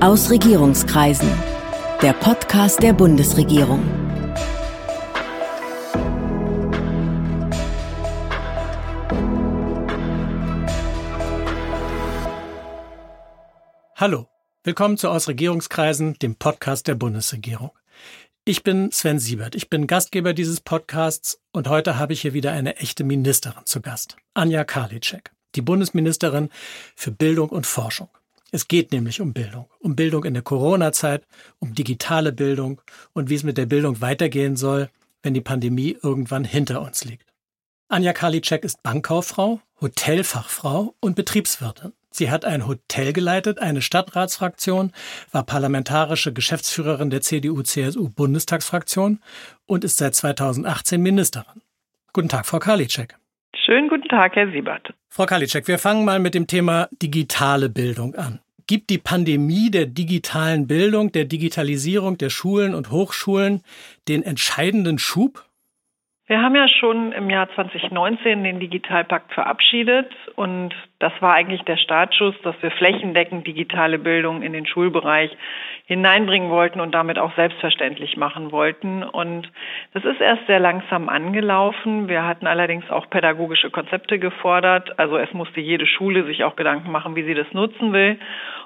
Aus Regierungskreisen. Der Podcast der Bundesregierung. Hallo, willkommen zu Aus Regierungskreisen, dem Podcast der Bundesregierung. Ich bin Sven Siebert, ich bin Gastgeber dieses Podcasts und heute habe ich hier wieder eine echte Ministerin zu Gast, Anja Karliczek, die Bundesministerin für Bildung und Forschung. Es geht nämlich um Bildung, um Bildung in der Corona-Zeit, um digitale Bildung und wie es mit der Bildung weitergehen soll, wenn die Pandemie irgendwann hinter uns liegt. Anja Karliczek ist Bankkauffrau, Hotelfachfrau und Betriebswirtin. Sie hat ein Hotel geleitet, eine Stadtratsfraktion, war parlamentarische Geschäftsführerin der CDU-CSU-Bundestagsfraktion und ist seit 2018 Ministerin. Guten Tag, Frau Karliczek. Schönen guten Tag, Herr Siebert. Frau Karliczek, wir fangen mal mit dem Thema digitale Bildung an. Gibt die Pandemie der digitalen Bildung, der Digitalisierung der Schulen und Hochschulen den entscheidenden Schub? Wir haben ja schon im Jahr 2019 den Digitalpakt verabschiedet und das war eigentlich der Startschuss, dass wir flächendeckend digitale Bildung in den Schulbereich hineinbringen wollten und damit auch selbstverständlich machen wollten. Und das ist erst sehr langsam angelaufen. Wir hatten allerdings auch pädagogische Konzepte gefordert. Also es musste jede Schule sich auch Gedanken machen, wie sie das nutzen will.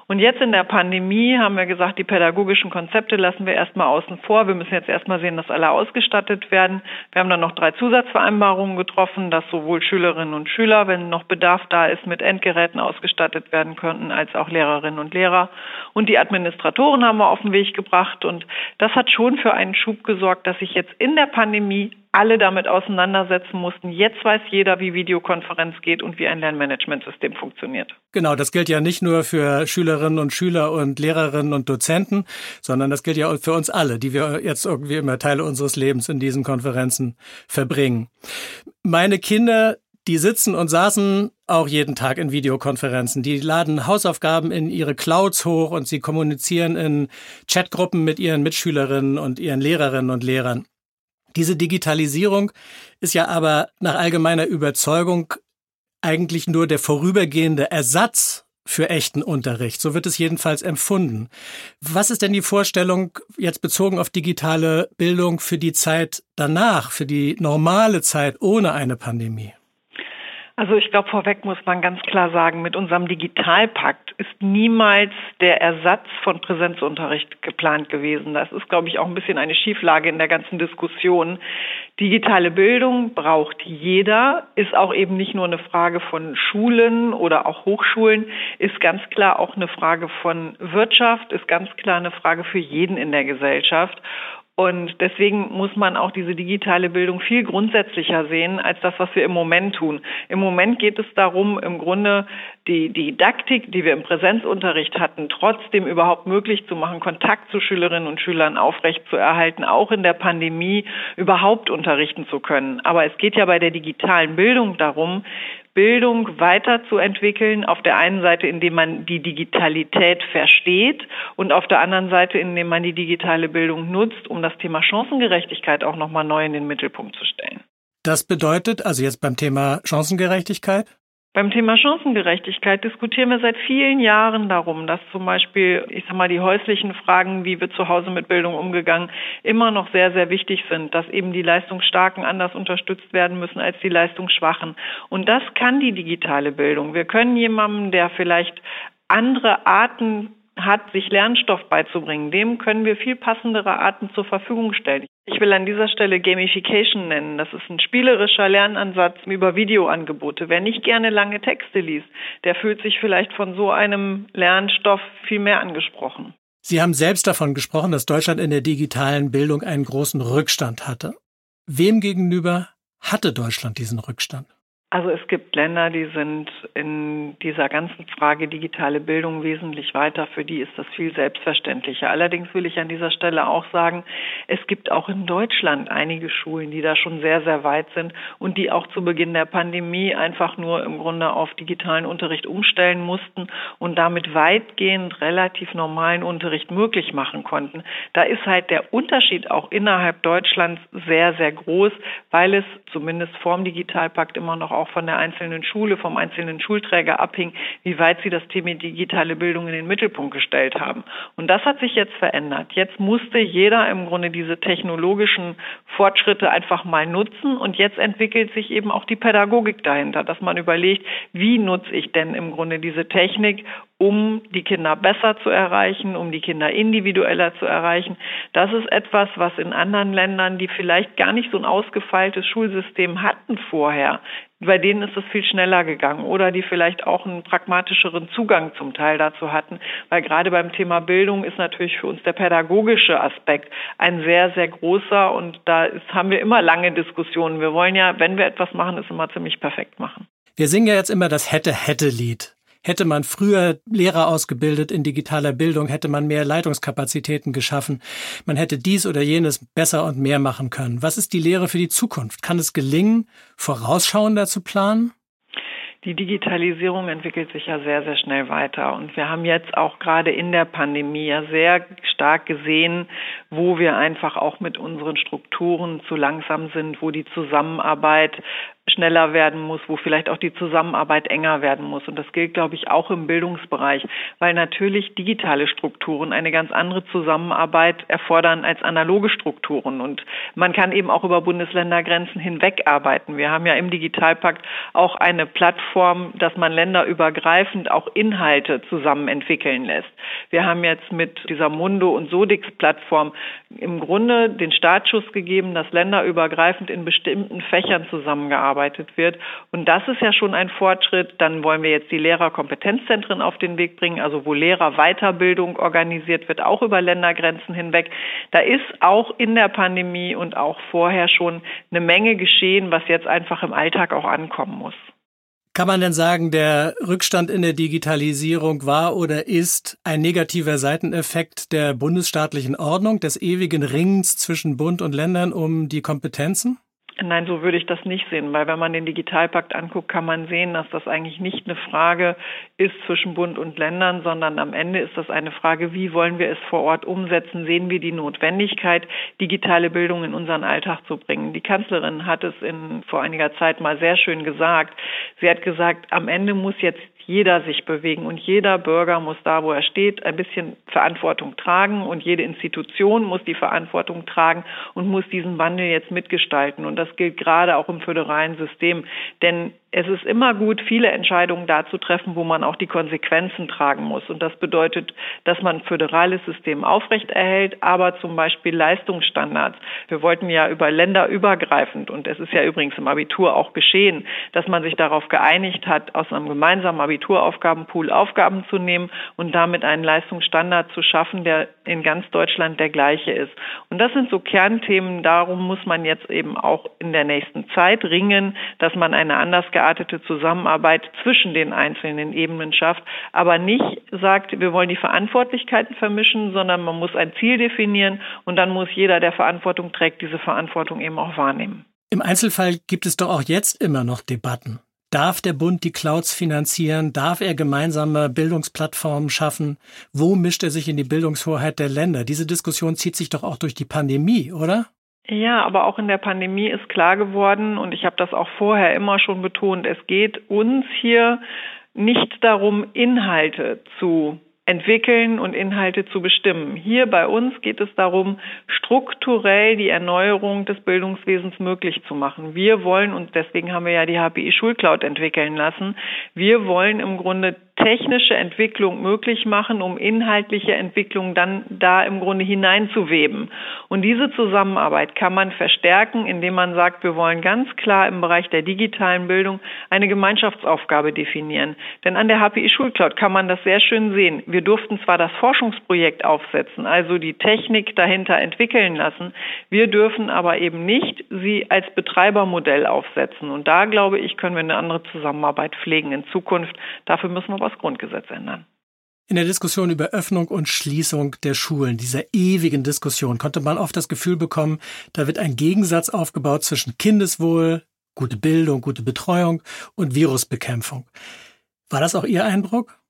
Und jetzt in der Pandemie haben wir gesagt, die pädagogischen Konzepte lassen wir erstmal außen vor. Wir müssen jetzt erstmal sehen, dass alle ausgestattet werden. Wir haben dann noch drei Zusatzvereinbarungen getroffen, dass sowohl Schülerinnen und Schüler, wenn noch Bedarf da ist, mit Endgeräten ausgestattet werden könnten, als auch Lehrerinnen und Lehrer. Und die Administratoren haben wir auf den Weg gebracht. Und das hat schon für einen Schub gesorgt, dass sich jetzt in der Pandemie alle damit auseinandersetzen mussten. Jetzt weiß jeder, wie Videokonferenz geht und wie ein Lernmanagementsystem funktioniert. Genau, das gilt ja nicht nur für Schülerinnen und Schüler und Lehrerinnen und Dozenten, sondern das gilt ja auch für uns alle, die wir jetzt irgendwie immer Teile unseres Lebens in diesen Konferenzen verbringen. Meine Kinder, die sitzen und saßen auch jeden Tag in Videokonferenzen. Die laden Hausaufgaben in ihre Clouds hoch und sie kommunizieren in Chatgruppen mit ihren Mitschülerinnen und ihren Lehrerinnen und Lehrern. Diese Digitalisierung ist ja aber nach allgemeiner Überzeugung eigentlich nur der vorübergehende Ersatz für echten Unterricht. So wird es jedenfalls empfunden. Was ist denn die Vorstellung jetzt bezogen auf digitale Bildung für die Zeit danach, für die normale Zeit ohne eine Pandemie? Also ich glaube, vorweg muss man ganz klar sagen, mit unserem Digitalpakt ist niemals der Ersatz von Präsenzunterricht geplant gewesen. Das ist, glaube ich, auch ein bisschen eine Schieflage in der ganzen Diskussion. Digitale Bildung braucht jeder, ist auch eben nicht nur eine Frage von Schulen oder auch Hochschulen, ist ganz klar auch eine Frage von Wirtschaft, ist ganz klar eine Frage für jeden in der Gesellschaft. Und deswegen muss man auch diese digitale Bildung viel grundsätzlicher sehen als das, was wir im Moment tun. Im Moment geht es darum, im Grunde die, Didaktik, die wir im Präsenzunterricht hatten, trotzdem überhaupt möglich zu machen, Kontakt zu Schülerinnen und Schülern aufrecht zu erhalten, auch in der Pandemie überhaupt unterrichten zu können. Aber es geht ja bei der digitalen Bildung darum, Bildung weiterzuentwickeln. Auf der einen Seite, indem man die Digitalität versteht und auf der anderen Seite, indem man die digitale Bildung nutzt, um das Thema Chancengerechtigkeit auch nochmal neu in den Mittelpunkt zu stellen. Das bedeutet, also jetzt beim Thema Chancengerechtigkeit? Beim Thema Chancengerechtigkeit diskutieren wir seit vielen Jahren darum, dass zum Beispiel, ich sag mal, die häuslichen Fragen, wie wird zu Hause mit Bildung umgegangen, immer noch sehr, sehr wichtig sind, dass eben die Leistungsstarken anders unterstützt werden müssen als die Leistungsschwachen. Und das kann die digitale Bildung. Wir können jemandem, der vielleicht andere Arten hat, sich Lernstoff beizubringen, dem können wir viel passendere Arten zur Verfügung stellen. Ich will an dieser Stelle Gamification nennen. Das ist ein spielerischer Lernansatz über Videoangebote. Wer nicht gerne lange Texte liest, der fühlt sich vielleicht von so einem Lernstoff viel mehr angesprochen. Sie haben selbst davon gesprochen, dass Deutschland in der digitalen Bildung einen großen Rückstand hatte. Wem gegenüber hatte Deutschland diesen Rückstand? Also es gibt Länder, die sind in dieser ganzen Frage digitale Bildung wesentlich weiter. Für die ist das viel selbstverständlicher. Allerdings will ich an dieser Stelle auch sagen, es gibt auch in Deutschland einige Schulen, die da schon sehr, sehr weit sind und die auch zu Beginn der Pandemie einfach nur im Grunde auf digitalen Unterricht umstellen mussten und damit weitgehend relativ normalen Unterricht möglich machen konnten. Da ist halt der Unterschied auch innerhalb Deutschlands sehr, sehr groß, weil es zumindest vorm Digitalpakt immer noch auch von der einzelnen Schule, vom einzelnen Schulträger abhing, wie weit sie das Thema digitale Bildung in den Mittelpunkt gestellt haben. Und das hat sich jetzt verändert. Jetzt musste jeder im Grunde diese technologischen Fortschritte einfach mal nutzen und jetzt entwickelt sich eben auch die Pädagogik dahinter, dass man überlegt, wie nutze ich denn im Grunde diese Technik, um die Kinder besser zu erreichen, um die Kinder individueller zu erreichen. Das ist etwas, was in anderen Ländern, die vielleicht gar nicht so ein ausgefeiltes Schulsystem hatten vorher, bei denen ist es viel schneller gegangen oder die vielleicht auch einen pragmatischeren Zugang zum Teil dazu hatten, weil gerade beim Thema Bildung ist natürlich für uns der pädagogische Aspekt ein sehr, sehr großer und da ist, haben wir immer lange Diskussionen. Wir wollen ja, wenn wir etwas machen, es immer ziemlich perfekt machen. Wir singen ja jetzt immer das Hätte-Hätte-Lied. Hätte man früher Lehrer ausgebildet in digitaler Bildung, hätte man mehr Leitungskapazitäten geschaffen. Man hätte dies oder jenes besser und mehr machen können. Was ist die Lehre für die Zukunft? Kann es gelingen, vorausschauender zu planen? Die Digitalisierung entwickelt sich ja sehr, sehr schnell weiter. Und wir haben jetzt auch gerade in der Pandemie ja sehr stark gesehen, wo wir einfach auch mit unseren Strukturen zu langsam sind, wo die Zusammenarbeit schneller werden muss, wo vielleicht auch die Zusammenarbeit enger werden muss. Und das gilt, glaube ich, auch im Bildungsbereich, weil natürlich digitale Strukturen eine ganz andere Zusammenarbeit erfordern als analoge Strukturen. Und man kann eben auch über Bundesländergrenzen hinweg arbeiten. Wir haben ja im Digitalpakt auch eine Plattform, dass man länderübergreifend auch Inhalte zusammen entwickeln lässt. Wir haben jetzt mit dieser Mundo und Sodix Plattform im Grunde den Startschuss gegeben, dass länderübergreifend in bestimmten Fächern zusammengearbeitet gearbeitet wird. Und das ist ja schon ein Fortschritt. Dann wollen wir jetzt die Lehrerkompetenzzentren auf den Weg bringen, also wo Lehrerweiterbildung organisiert wird, auch über Ländergrenzen hinweg. Da ist auch in der Pandemie und auch vorher schon eine Menge geschehen, was jetzt einfach im Alltag auch ankommen muss. Kann man denn sagen, der Rückstand in der Digitalisierung war oder ist ein negativer Seiteneffekt der bundesstaatlichen Ordnung, des ewigen Ringens zwischen Bund und Ländern um die Kompetenzen? Nein, so würde ich das nicht sehen, weil wenn man den Digitalpakt anguckt, kann man sehen, dass das eigentlich nicht eine Frage ist zwischen Bund und Ländern, sondern am Ende ist das eine Frage, wie wollen wir es vor Ort umsetzen? Sehen wir die Notwendigkeit, digitale Bildung in unseren Alltag zu bringen? Die Kanzlerin hat es in, vor einiger Zeit mal sehr schön gesagt. Sie hat gesagt, am Ende muss jetzt jeder sich bewegen und jeder Bürger muss da, wo er steht, ein bisschen Verantwortung tragen und jede Institution muss die Verantwortung tragen und muss diesen Wandel jetzt mitgestalten. Und das gilt gerade auch im föderalen System. Denn es ist immer gut, viele Entscheidungen da zu treffen, wo man auch die Konsequenzen tragen muss. Und das bedeutet, dass man ein föderales System aufrechterhält, aber zum Beispiel Leistungsstandards. Wir wollten ja über Länder übergreifend, und es ist ja übrigens im Abitur auch geschehen, dass man sich darauf geeinigt hat, aus einem gemeinsamen Abituraufgabenpool Aufgaben zu nehmen und damit einen Leistungsstandard zu schaffen, der in ganz Deutschland der gleiche ist. Und das sind so Kernthemen. Darum muss man jetzt eben auch in der nächsten Zeit ringen, dass man eine anders geartete Zusammenarbeit zwischen den einzelnen Ebenen schafft, aber nicht sagt, wir wollen die Verantwortlichkeiten vermischen, sondern man muss ein Ziel definieren und dann muss jeder, der Verantwortung trägt, diese Verantwortung eben auch wahrnehmen. Im Einzelfall gibt es doch auch jetzt immer noch Debatten. Darf der Bund die Clouds finanzieren? Darf er gemeinsame Bildungsplattformen schaffen? Wo mischt er sich in die Bildungshoheit der Länder? Diese Diskussion zieht sich doch auch durch die Pandemie, oder? Ja, aber auch in der Pandemie ist klar geworden, und ich habe das auch vorher immer schon betont, es geht uns hier nicht darum, Inhalte zu entwickeln und Inhalte zu bestimmen. Hier bei uns geht es darum, strukturell die Erneuerung des Bildungswesens möglich zu machen. Wir wollen, und deswegen haben wir ja die HPI Schulcloud entwickeln lassen, wir wollen im Grunde technische Entwicklung möglich machen, um inhaltliche Entwicklung dann da im Grunde hineinzuweben. Und diese Zusammenarbeit kann man verstärken, indem man sagt, wir wollen ganz klar im Bereich der digitalen Bildung eine Gemeinschaftsaufgabe definieren. Denn an der HPI Schulcloud kann man das sehr schön sehen. Wir durften zwar das Forschungsprojekt aufsetzen, also die Technik dahinter entwickeln lassen, wir dürfen aber eben nicht sie als Betreibermodell aufsetzen. Und da, glaube ich, können wir eine andere Zusammenarbeit pflegen in Zukunft. Dafür müssen wir das Grundgesetz ändern. In der Diskussion über Öffnung und Schließung der Schulen, dieser ewigen Diskussion, konnte man oft das Gefühl bekommen, da wird ein Gegensatz aufgebaut zwischen Kindeswohl, gute Bildung, gute Betreuung und Virusbekämpfung. War das auch Ihr Eindruck?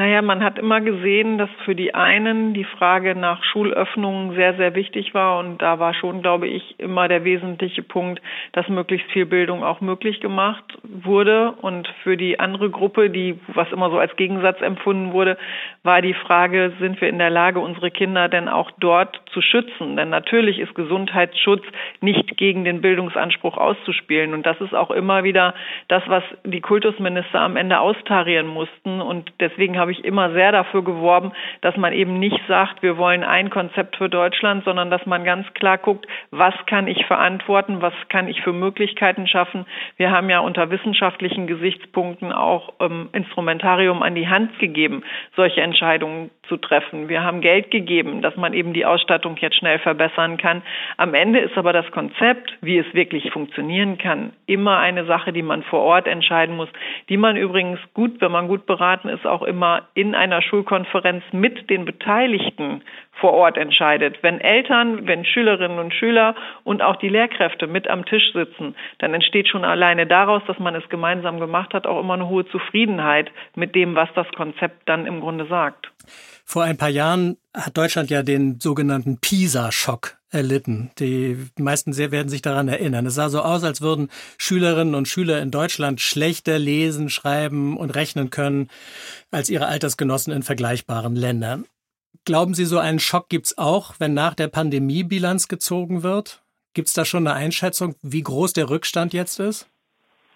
Naja, man hat immer gesehen, dass für die einen die Frage nach Schulöffnungen sehr, sehr wichtig war. Und da war schon, glaube ich, immer der wesentliche Punkt, dass möglichst viel Bildung auch möglich gemacht wurde. Und für die andere Gruppe, die, was immer so als Gegensatz empfunden wurde, war die Frage, sind wir in der Lage, unsere Kinder denn auch dort zu schützen? Denn natürlich ist Gesundheitsschutz nicht gegen den Bildungsanspruch auszuspielen. Und das ist auch immer wieder das, was die Kultusminister am Ende austarieren mussten. Und deswegen habe habe ich immer sehr dafür geworben, dass man eben nicht sagt, wir wollen ein Konzept für Deutschland, sondern dass man ganz klar guckt, was kann ich verantworten, was kann ich für Möglichkeiten schaffen. Wir haben ja unter wissenschaftlichen Gesichtspunkten auch ähm, Instrumentarium an die Hand gegeben, solche Entscheidungen zu treffen. Wir haben Geld gegeben, dass man eben die Ausstattung jetzt schnell verbessern kann. Am Ende ist aber das Konzept, wie es wirklich funktionieren kann, immer eine Sache, die man vor Ort entscheiden muss, die man übrigens gut, wenn man gut beraten ist, auch immer in einer Schulkonferenz mit den Beteiligten vor Ort entscheidet. Wenn Eltern, wenn Schülerinnen und Schüler und auch die Lehrkräfte mit am Tisch sitzen, dann entsteht schon alleine daraus, dass man es gemeinsam gemacht hat, auch immer eine hohe Zufriedenheit mit dem, was das Konzept dann im Grunde sagt. Vor ein paar Jahren hat Deutschland ja den sogenannten PISA-Schock erlitten. Die meisten werden sich daran erinnern. Es sah so aus, als würden Schülerinnen und Schüler in Deutschland schlechter lesen, schreiben und rechnen können als ihre Altersgenossen in vergleichbaren Ländern. Glauben Sie, so einen Schock gibt's auch, wenn nach der Pandemie Bilanz gezogen wird? Gibt's da schon eine Einschätzung, wie groß der Rückstand jetzt ist?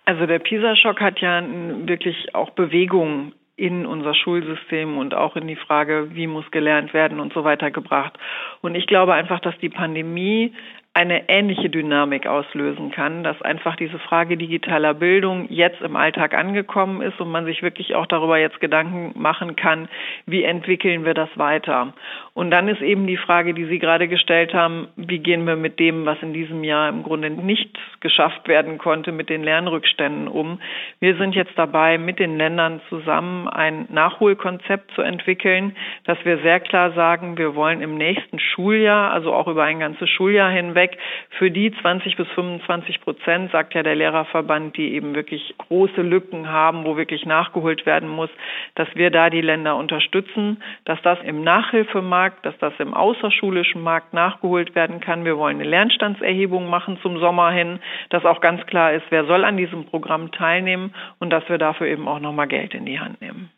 Also der PISA-Schock hat ja wirklich auch Bewegung in unser Schulsystem und auch in die Frage, wie muss gelernt werden und so weiter gebracht. Und ich glaube einfach, dass die Pandemie eine ähnliche Dynamik auslösen kann, dass einfach diese Frage digitaler Bildung jetzt im Alltag angekommen ist und man sich wirklich auch darüber jetzt Gedanken machen kann, wie entwickeln wir das weiter. Und dann ist eben die Frage, die Sie gerade gestellt haben, wie gehen wir mit dem, was in diesem Jahr im Grunde nicht geschafft werden konnte, mit den Lernrückständen um. Wir sind jetzt dabei, mit den Ländern zusammen ein Nachholkonzept zu entwickeln, dass wir sehr klar sagen, wir wollen im nächsten Schuljahr, also auch über ein ganzes Schuljahr hinweg, weg. Für die 20 bis 25 Prozent, sagt ja der Lehrerverband, die eben wirklich große Lücken haben, wo wirklich nachgeholt werden muss, dass wir da die Länder unterstützen, dass das im Nachhilfemarkt, dass das im außerschulischen Markt nachgeholt werden kann. Wir wollen eine Lernstandserhebung machen zum Sommer hin, dass auch ganz klar ist, wer soll an diesem Programm teilnehmen und dass wir dafür eben auch nochmal Geld in die Hand nehmen.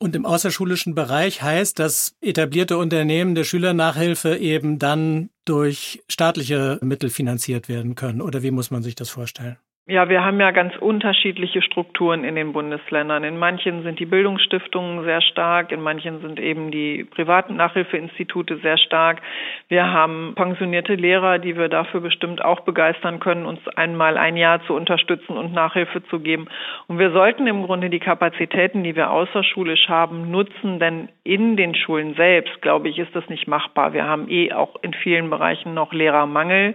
Und im außerschulischen Bereich heißt, dass etablierte Unternehmen der Schülernachhilfe eben dann durch staatliche Mittel finanziert werden können. Oder wie muss man sich das vorstellen? Ja, wir haben ja ganz unterschiedliche Strukturen in den Bundesländern. In manchen sind die Bildungsstiftungen sehr stark, in manchen sind eben die privaten Nachhilfeinstitute sehr stark. Wir haben pensionierte Lehrer, die wir dafür bestimmt auch begeistern können, uns einmal ein Jahr zu unterstützen und Nachhilfe zu geben. Und wir sollten im Grunde die Kapazitäten, die wir außerschulisch haben, nutzen, denn in den Schulen selbst, glaube ich, ist das nicht machbar. Wir haben eh auch in vielen Bereichen noch Lehrermangel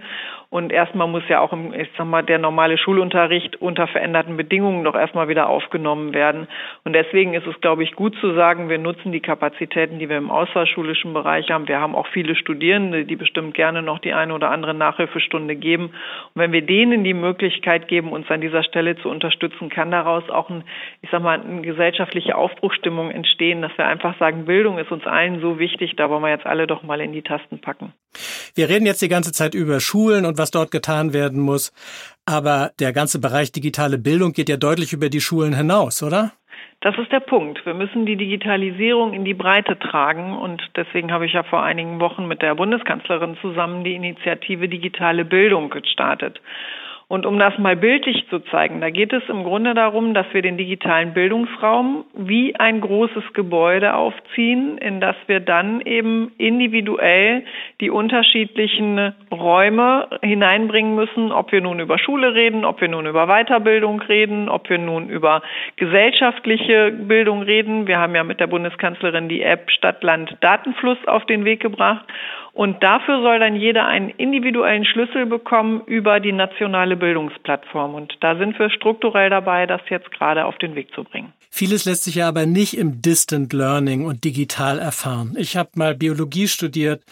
und erstmal muss ja auch, ich sag mal, der normale Schulunterricht unter veränderten Bedingungen doch erstmal wieder aufgenommen werden. Und deswegen ist es, glaube ich, gut zu sagen, wir nutzen die Kapazitäten, die wir im außerschulischen Bereich haben. Wir haben auch viele Studierende, die bestimmt gerne noch die eine oder andere Nachhilfestunde geben. Und wenn wir denen die Möglichkeit geben, uns an dieser Stelle zu unterstützen, kann daraus auch ein, ich sag mal, eine gesellschaftliche Aufbruchstimmung entstehen, dass wir einfach sagen, Bildung ist uns allen so wichtig, da wollen wir jetzt alle doch mal in die Tasten packen. Wir reden jetzt die ganze Zeit über Schulen und was dort getan werden muss. Aber der ganze Bereich digitale Bildung geht ja deutlich über die Schulen hinaus, oder? Das ist der Punkt. Wir müssen die Digitalisierung in die Breite tragen und deswegen habe ich ja vor einigen Wochen mit der Bundeskanzlerin zusammen die Initiative Digitale Bildung gestartet. Und um das mal bildlich zu zeigen, da geht es im Grunde darum, dass wir den digitalen Bildungsraum wie ein großes Gebäude aufziehen, in das wir dann eben individuell die unterschiedlichen Räume hineinbringen müssen, ob wir nun über Schule reden, ob wir nun über Weiterbildung reden, ob wir nun über gesellschaftliche Bildung reden. Wir haben ja mit der Bundeskanzlerin die App Stadt-Land Datenfluss auf den Weg gebracht. Und dafür soll dann jeder einen individuellen Schlüssel bekommen über die nationale Bildungsplattform. Und da sind wir strukturell dabei, das jetzt gerade auf den Weg zu bringen. Vieles lässt sich ja aber nicht im Distant Learning und digital erfahren. Ich habe mal Biologie studiert,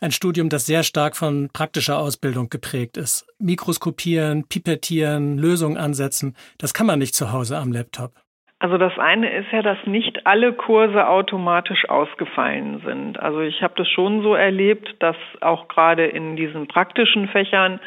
ein Studium, das sehr stark von praktischer Ausbildung geprägt ist. Mikroskopieren, pipettieren, Lösungen ansetzen, das kann man nicht zu Hause am Laptop. Also das eine ist ja, dass nicht alle Kurse automatisch ausgefallen sind. Also ich habe das schon so erlebt, dass auch gerade in diesen praktischen Fächern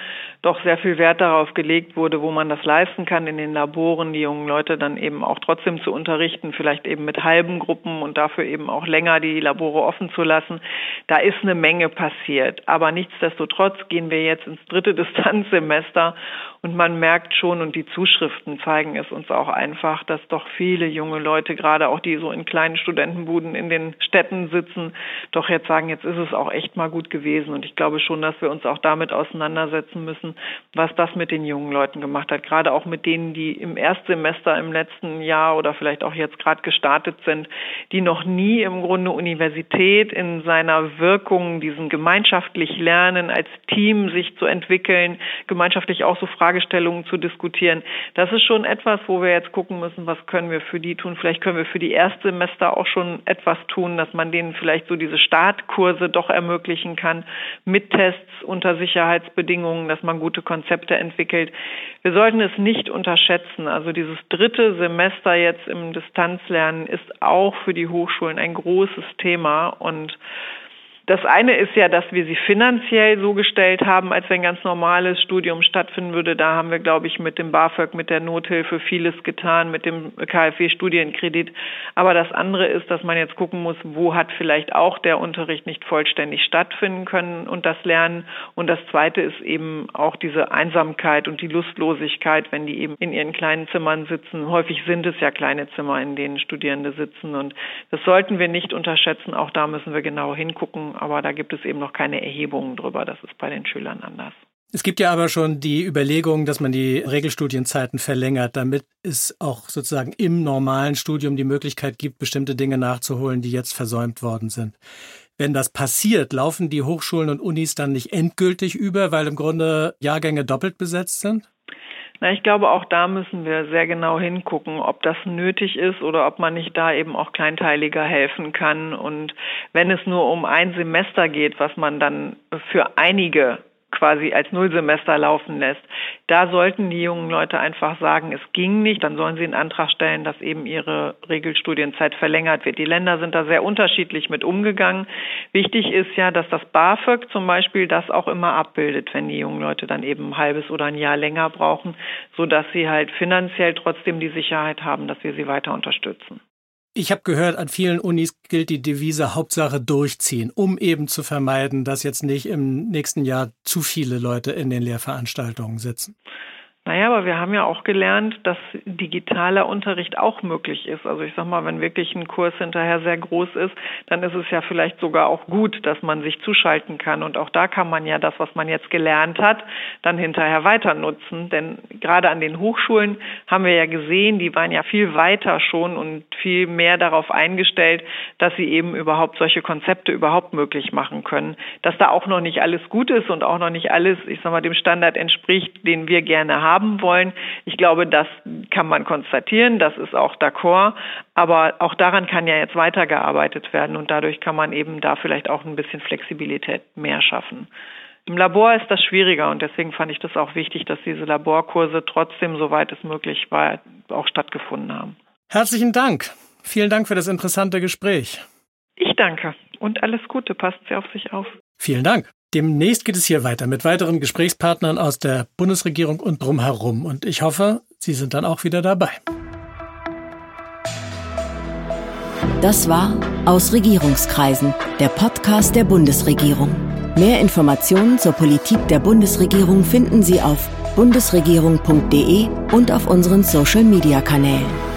doch sehr viel Wert darauf gelegt wurde, wo man das leisten kann, in den Laboren die jungen Leute dann eben auch trotzdem zu unterrichten, vielleicht eben mit halben Gruppen und dafür eben auch länger die Labore offen zu lassen. Da ist eine Menge passiert. Aber nichtsdestotrotz gehen wir jetzt ins dritte Distanzsemester und man merkt schon, und die Zuschriften zeigen es uns auch einfach, dass doch viele junge Leute, gerade auch die so in kleinen Studentenbuden in den Städten sitzen, doch jetzt sagen, jetzt ist es auch echt mal gut gewesen. Und ich glaube schon, dass wir uns auch damit auseinandersetzen müssen, was das mit den jungen Leuten gemacht hat. Gerade auch mit denen, die im Erstsemester im letzten Jahr oder vielleicht auch jetzt gerade gestartet sind, die noch nie im Grunde Universität in seiner Wirkung, diesen gemeinschaftlich lernen, als Team sich zu entwickeln, gemeinschaftlich auch so Fragestellungen zu diskutieren. Das ist schon etwas, wo wir jetzt gucken müssen, was können wir für die tun. Vielleicht können wir für die Erstsemester auch schon etwas tun, dass man denen vielleicht so diese Startkurse doch ermöglichen kann mit Tests unter Sicherheitsbedingungen, dass man gute Konzepte entwickelt. Wir sollten es nicht unterschätzen. Also dieses dritte Semester jetzt im Distanzlernen ist auch für die Hochschulen ein großes Thema und das eine ist ja, dass wir sie finanziell so gestellt haben, als wenn ganz normales Studium stattfinden würde. Da haben wir, glaube ich, mit dem BAföG, mit der Nothilfe vieles getan, mit dem KfW-Studienkredit. Aber das andere ist, dass man jetzt gucken muss, wo hat vielleicht auch der Unterricht nicht vollständig stattfinden können und das Lernen. Und das zweite ist eben auch diese Einsamkeit und die Lustlosigkeit, wenn die eben in ihren kleinen Zimmern sitzen. Häufig sind es ja kleine Zimmer, in denen Studierende sitzen. Und das sollten wir nicht unterschätzen. Auch da müssen wir genau hingucken aber da gibt es eben noch keine Erhebungen drüber. Das ist bei den Schülern anders. Es gibt ja aber schon die Überlegung, dass man die Regelstudienzeiten verlängert, damit es auch sozusagen im normalen Studium die Möglichkeit gibt, bestimmte Dinge nachzuholen, die jetzt versäumt worden sind. Wenn das passiert, laufen die Hochschulen und Unis dann nicht endgültig über, weil im Grunde Jahrgänge doppelt besetzt sind? Na, ich glaube, auch da müssen wir sehr genau hingucken, ob das nötig ist oder ob man nicht da eben auch kleinteiliger helfen kann. Und wenn es nur um ein Semester geht, was man dann für einige quasi als Nullsemester laufen lässt. Da sollten die jungen Leute einfach sagen, es ging nicht, dann sollen sie einen Antrag stellen, dass eben ihre Regelstudienzeit verlängert wird. Die Länder sind da sehr unterschiedlich mit umgegangen. Wichtig ist ja, dass das BAföG zum Beispiel das auch immer abbildet, wenn die jungen Leute dann eben ein halbes oder ein Jahr länger brauchen, sodass sie halt finanziell trotzdem die Sicherheit haben, dass wir sie weiter unterstützen. Ich habe gehört, an vielen Unis gilt die Devise Hauptsache durchziehen, um eben zu vermeiden, dass jetzt nicht im nächsten Jahr zu viele Leute in den Lehrveranstaltungen sitzen. Naja, aber wir haben ja auch gelernt, dass digitaler Unterricht auch möglich ist. Also ich sag mal, wenn wirklich ein Kurs hinterher sehr groß ist, dann ist es ja vielleicht sogar auch gut, dass man sich zuschalten kann. Und auch da kann man ja das, was man jetzt gelernt hat, dann hinterher weiter nutzen. Denn gerade an den Hochschulen haben wir ja gesehen, die waren ja viel weiter schon und viel mehr darauf eingestellt, dass sie eben überhaupt solche Konzepte überhaupt möglich machen können. Dass da auch noch nicht alles gut ist und auch noch nicht alles, ich sag mal, dem Standard entspricht, den wir gerne haben haben wollen. Ich glaube, das kann man konstatieren, das ist auch d'accord, aber auch daran kann ja jetzt weitergearbeitet werden und dadurch kann man eben da vielleicht auch ein bisschen Flexibilität mehr schaffen. Im Labor ist das schwieriger und deswegen fand ich das auch wichtig, dass diese Laborkurse trotzdem, soweit es möglich war, auch stattgefunden haben. Herzlichen Dank. Vielen Dank für das interessante Gespräch. Ich danke und alles Gute. Passt Sie auf sich auf. Vielen Dank. Demnächst geht es hier weiter mit weiteren Gesprächspartnern aus der Bundesregierung und drumherum. Und ich hoffe, Sie sind dann auch wieder dabei. Das war Aus Regierungskreisen, der Podcast der Bundesregierung. Mehr Informationen zur Politik der Bundesregierung finden Sie auf bundesregierung.de und auf unseren Social-Media-Kanälen.